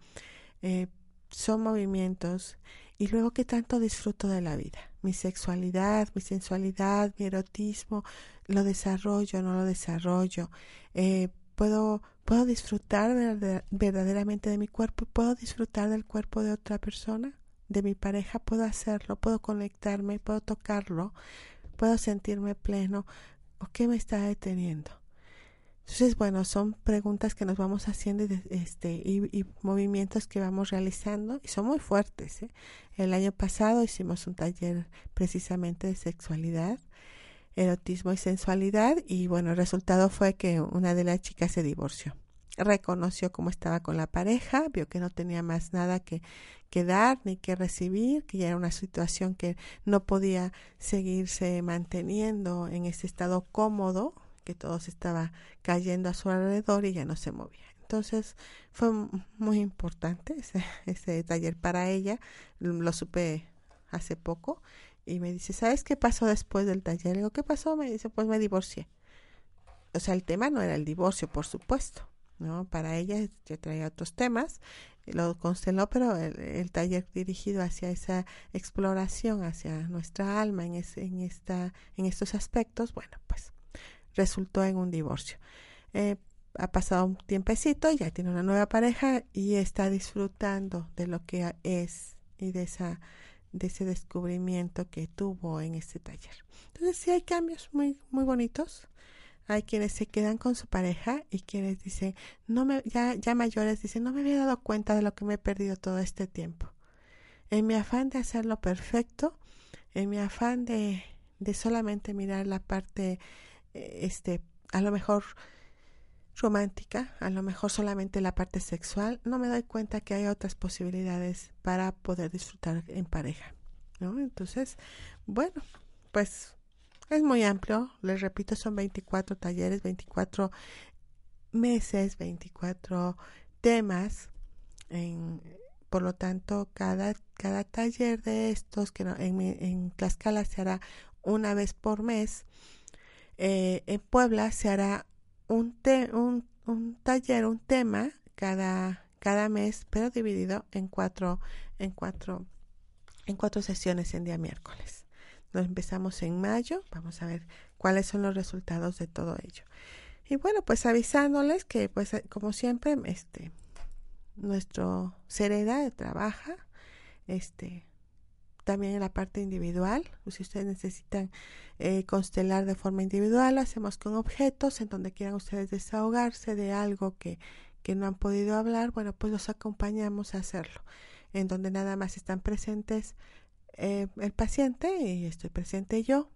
Eh, son movimientos y luego qué tanto disfruto de la vida, mi sexualidad, mi sensualidad, mi erotismo, lo desarrollo, no lo desarrollo, eh, puedo puedo disfrutar verdaderamente de mi cuerpo, puedo disfrutar del cuerpo de otra persona, de mi pareja, puedo hacerlo, puedo conectarme, puedo tocarlo, puedo sentirme pleno o qué me está deteniendo. Entonces, bueno, son preguntas que nos vamos haciendo y, este, y, movimientos que vamos realizando y son muy fuertes. ¿eh? El año pasado hicimos un taller precisamente de sexualidad, erotismo y sensualidad y bueno, el resultado fue que una de las chicas se divorció reconoció cómo estaba con la pareja, vio que no tenía más nada que, que dar ni que recibir, que ya era una situación que no podía seguirse manteniendo en ese estado cómodo, que todo se estaba cayendo a su alrededor y ya no se movía. Entonces fue muy importante ese, [LAUGHS] ese taller para ella, lo supe hace poco y me dice, ¿sabes qué pasó después del taller? Le digo, ¿qué pasó? Me dice, pues me divorcié. O sea, el tema no era el divorcio, por supuesto, ¿no? Para ella ya traía otros temas, lo consteló, pero el, taller dirigido hacia esa exploración, hacia nuestra alma en, en, esta, en estos aspectos, bueno, pues resultó en un divorcio. Eh, ha pasado un tiempecito, ya tiene una nueva pareja y está disfrutando de lo que es y de esa de ese descubrimiento que tuvo en este taller. Entonces sí hay cambios muy muy bonitos. Hay quienes se quedan con su pareja y quienes dicen, no me ya ya mayores dicen, no me había dado cuenta de lo que me he perdido todo este tiempo. En mi afán de hacerlo perfecto, en mi afán de de solamente mirar la parte eh, este a lo mejor romántica, a lo mejor solamente la parte sexual, no me doy cuenta que hay otras posibilidades para poder disfrutar en pareja, ¿no? Entonces, bueno, pues es muy amplio, les repito, son 24 talleres, 24 meses, 24 temas, en, por lo tanto, cada, cada taller de estos, que en, en Tlaxcala se hará una vez por mes, eh, en Puebla se hará un, un, un taller, un tema cada, cada mes, pero dividido en cuatro, en cuatro, en cuatro sesiones en día miércoles. Nos empezamos en mayo, vamos a ver cuáles son los resultados de todo ello. Y bueno, pues avisándoles que pues como siempre, este nuestro Sereda trabaja este también en la parte individual. Si ustedes necesitan eh, constelar de forma individual, hacemos con objetos en donde quieran ustedes desahogarse de algo que, que no han podido hablar, bueno, pues los acompañamos a hacerlo. En donde nada más están presentes eh, el paciente y estoy presente yo.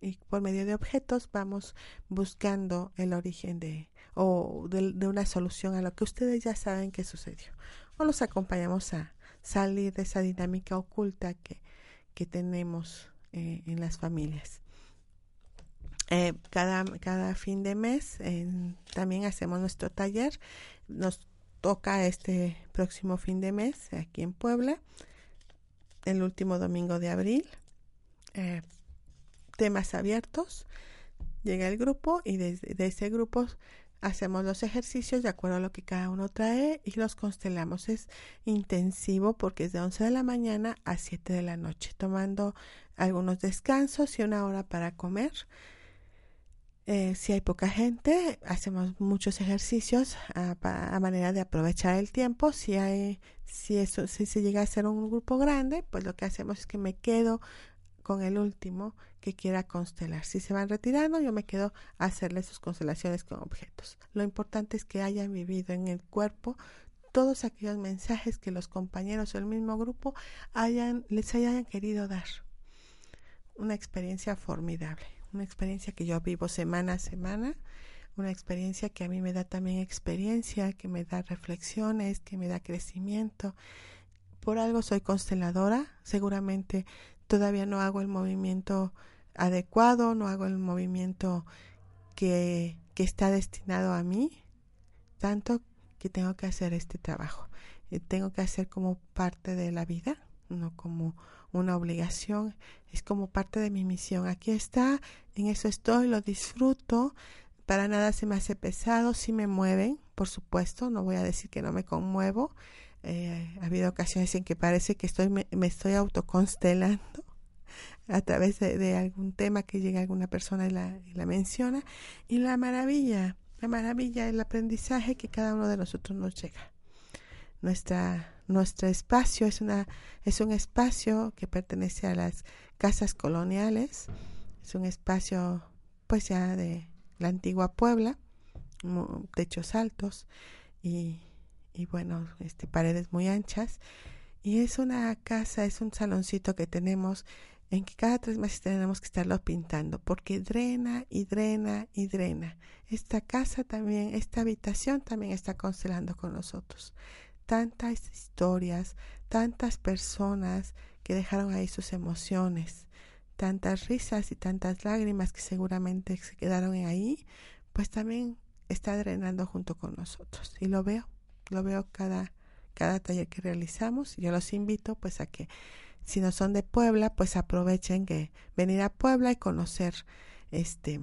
Y por medio de objetos vamos buscando el origen de o de, una solución a lo que ustedes ya saben que sucedió. O los acompañamos a salir de esa dinámica oculta que, que tenemos eh, en las familias. Eh, cada, cada fin de mes también hacemos nuestro taller. Nos toca este próximo fin de mes aquí en Puebla, el último domingo de abril. Eh, temas abiertos. Llega el grupo y desde de ese grupo hacemos los ejercicios de acuerdo a lo que cada uno trae y los constelamos. Es intensivo porque es de 11 de la mañana a 7 de la noche, tomando algunos descansos y una hora para comer. Eh, si hay poca gente, hacemos muchos ejercicios a, manera de aprovechar el tiempo. Si hay, si eso, si se llega a ser un grupo grande, pues lo que hacemos es que me quedo con el último que quiera constelar. Si se van retirando, yo me quedo a hacerle sus constelaciones con objetos. Lo importante es que hayan vivido en el cuerpo todos aquellos mensajes que los compañeros o el mismo grupo hayan, les hayan querido dar. Una experiencia formidable, una experiencia que yo vivo semana a semana, una experiencia que a mí me da también experiencia, que me da reflexiones, que me da crecimiento. Por algo soy consteladora, seguramente todavía no hago el movimiento adecuado, no hago el movimiento que, que está destinado a mí, tanto que tengo que hacer este trabajo. Eh, tengo que hacer como parte de la vida, no como una obligación, es como parte de mi misión. Aquí está, en eso estoy, lo disfruto, para nada se me hace pesado, sí me mueven, por supuesto, no voy a decir que no me conmuevo, eh, ha habido ocasiones en que parece que estoy me, estoy autoconstelando [LAUGHS] a través de, algún tema que llega alguna persona y la, y la menciona. Y la maravilla la maravilla el aprendizaje que cada uno de nosotros nos llega. Nuestra nuestro espacio es una es un espacio que pertenece a las casas coloniales es un espacio pues ya de la antigua Puebla techos altos y y bueno, este, paredes muy anchas. Y es una casa, es un saloncito que tenemos en que cada tres meses tenemos que estarlo pintando porque drena y drena y drena. Esta casa también, esta habitación también está constelando con nosotros. Tantas historias, tantas personas que dejaron ahí sus emociones, tantas risas y tantas lágrimas que seguramente se quedaron ahí, pues también está drenando junto con nosotros. Y lo veo lo veo cada, cada taller que realizamos. Yo los invito pues a que si no son de Puebla, pues aprovechen que venir a Puebla y conocer este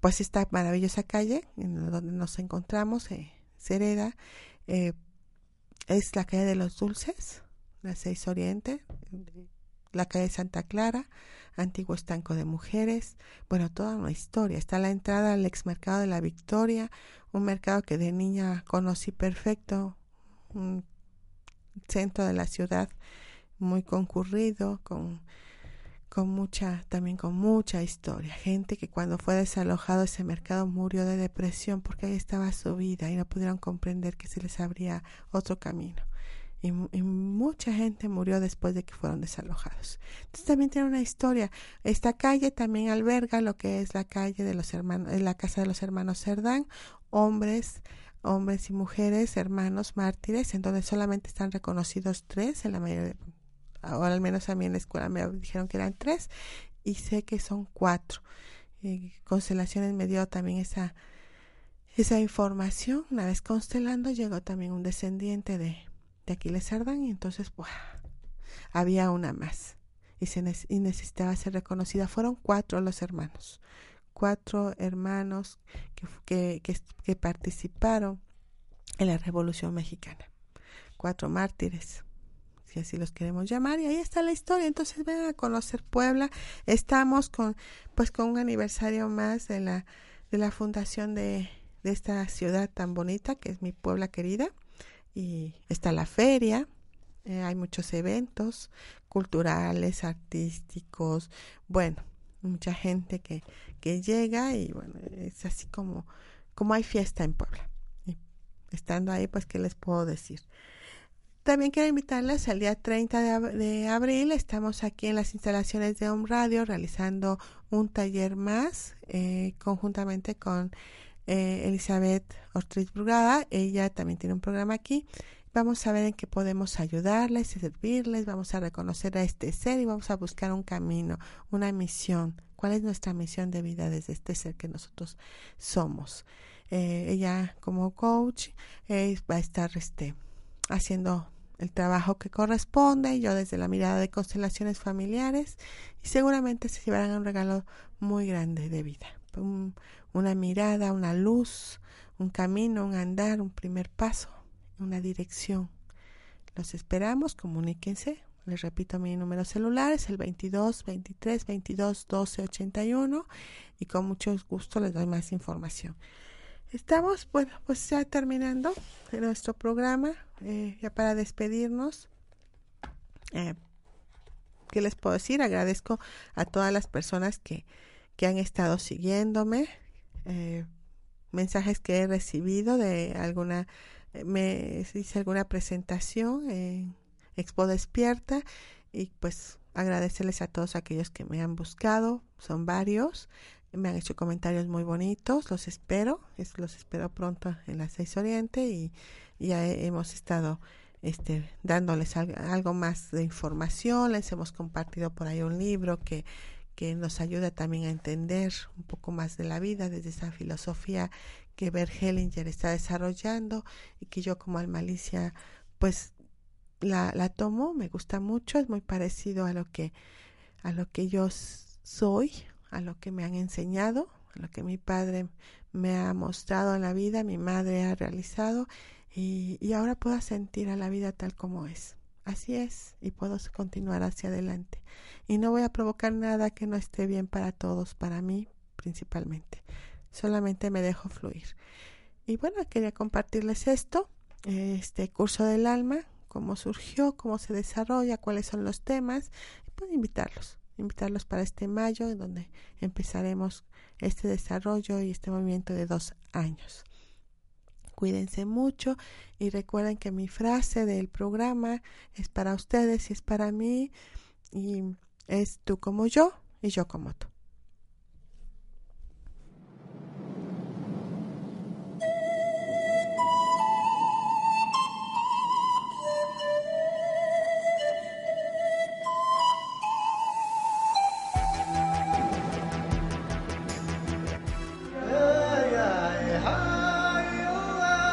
pues esta maravillosa calle en donde nos encontramos, eh, Cereda, eh, es la calle de los Dulces, la 6 Oriente, la calle Santa Clara, antiguo estanco de mujeres, bueno, toda una historia. Está la entrada al ex mercado de la Victoria, un mercado que de niña conocí perfecto, un centro de la ciudad muy concurrido, con, con mucha, también con mucha historia. Gente que cuando fue desalojado ese mercado murió de depresión porque ahí estaba su vida y no pudieron comprender que se les abría otro camino y, mucha gente murió después de que fueron desalojados. Entonces también tiene una historia. Esta calle también alberga lo que es la calle de los hermanos, la casa de los hermanos Cerdán, hombres, hombres y mujeres, hermanos mártires, en donde solamente están reconocidos tres, en la mayoría, o al menos a mí en la escuela me dijeron que eran tres, y sé que son cuatro. Constelaciones me dio también esa esa información. Una vez constelando llegó también un descendiente de de Aquiles Sardán y entonces había una más y, se y necesitaba ser reconocida. Fueron cuatro los hermanos, cuatro hermanos que, que, que, participaron en la Revolución Mexicana, cuatro mártires si así los queremos llamar y ahí está la historia entonces ven a conocer Puebla estamos con pues con un aniversario más de la de la fundación de, de esta ciudad tan bonita que es mi Puebla querida y está la feria, eh, hay muchos eventos culturales, artísticos, bueno, mucha gente que, que llega y bueno, es así como, como hay fiesta en Puebla. Y estando ahí, pues, ¿qué les puedo decir? También quiero invitarles al día 30 de, abril. Estamos aquí en las instalaciones de Home Radio realizando un taller más eh, conjuntamente con eh, Elizabeth Ortiz Brugada. Ella también tiene un programa aquí. Vamos a ver en qué podemos ayudarles y servirles. Vamos a reconocer a este ser y vamos a buscar un camino, una misión. ¿Cuál es nuestra misión de vida desde este ser que nosotros somos? Eh, ella como coach eh, va a estar este, haciendo el trabajo que corresponde, yo desde la mirada de constelaciones familiares y seguramente se llevarán un regalo muy grande de vida, una mirada, una luz, un camino, un andar, un primer paso, una dirección. Los esperamos, comuníquense. Les repito mi número celular es el 22 23 22 12 81 y con mucho gusto les doy más información. Estamos, bueno, pues ya terminando nuestro programa, eh, ya para despedirnos. Eh, ¿Qué les puedo decir? Agradezco a todas las personas que, que han estado siguiéndome, eh, mensajes que he recibido de alguna, me hice alguna presentación en Expo Despierta y pues agradecerles a todos aquellos que me han buscado, son varios, me han hecho comentarios muy bonitos, los espero, los espero pronto en la 6 Oriente y ya hemos estado este, dándoles algo más de información, les hemos compartido por ahí un libro que que nos ayuda también a entender un poco más de la vida desde esa filosofía que Bert Hellinger está desarrollando y que yo como almalicia pues la, la tomo, me gusta mucho, es muy parecido a lo que a lo que yo soy, a lo que me han enseñado, a lo que mi padre me ha mostrado en la vida, mi madre ha realizado y, y ahora puedo sentir a la vida tal como es. Así es, y puedo continuar hacia adelante. Y no voy a provocar nada que no esté bien para todos, para mí principalmente. Solamente me dejo fluir. Y bueno, quería compartirles esto, este curso del alma, cómo surgió, cómo se desarrolla, cuáles son los temas, y puedo invitarlos, invitarlos para este mayo, en donde empezaremos este desarrollo y este movimiento de dos años cuídense mucho y recuerden que mi frase del programa es para ustedes y es para mí y es tú como yo y yo como tú.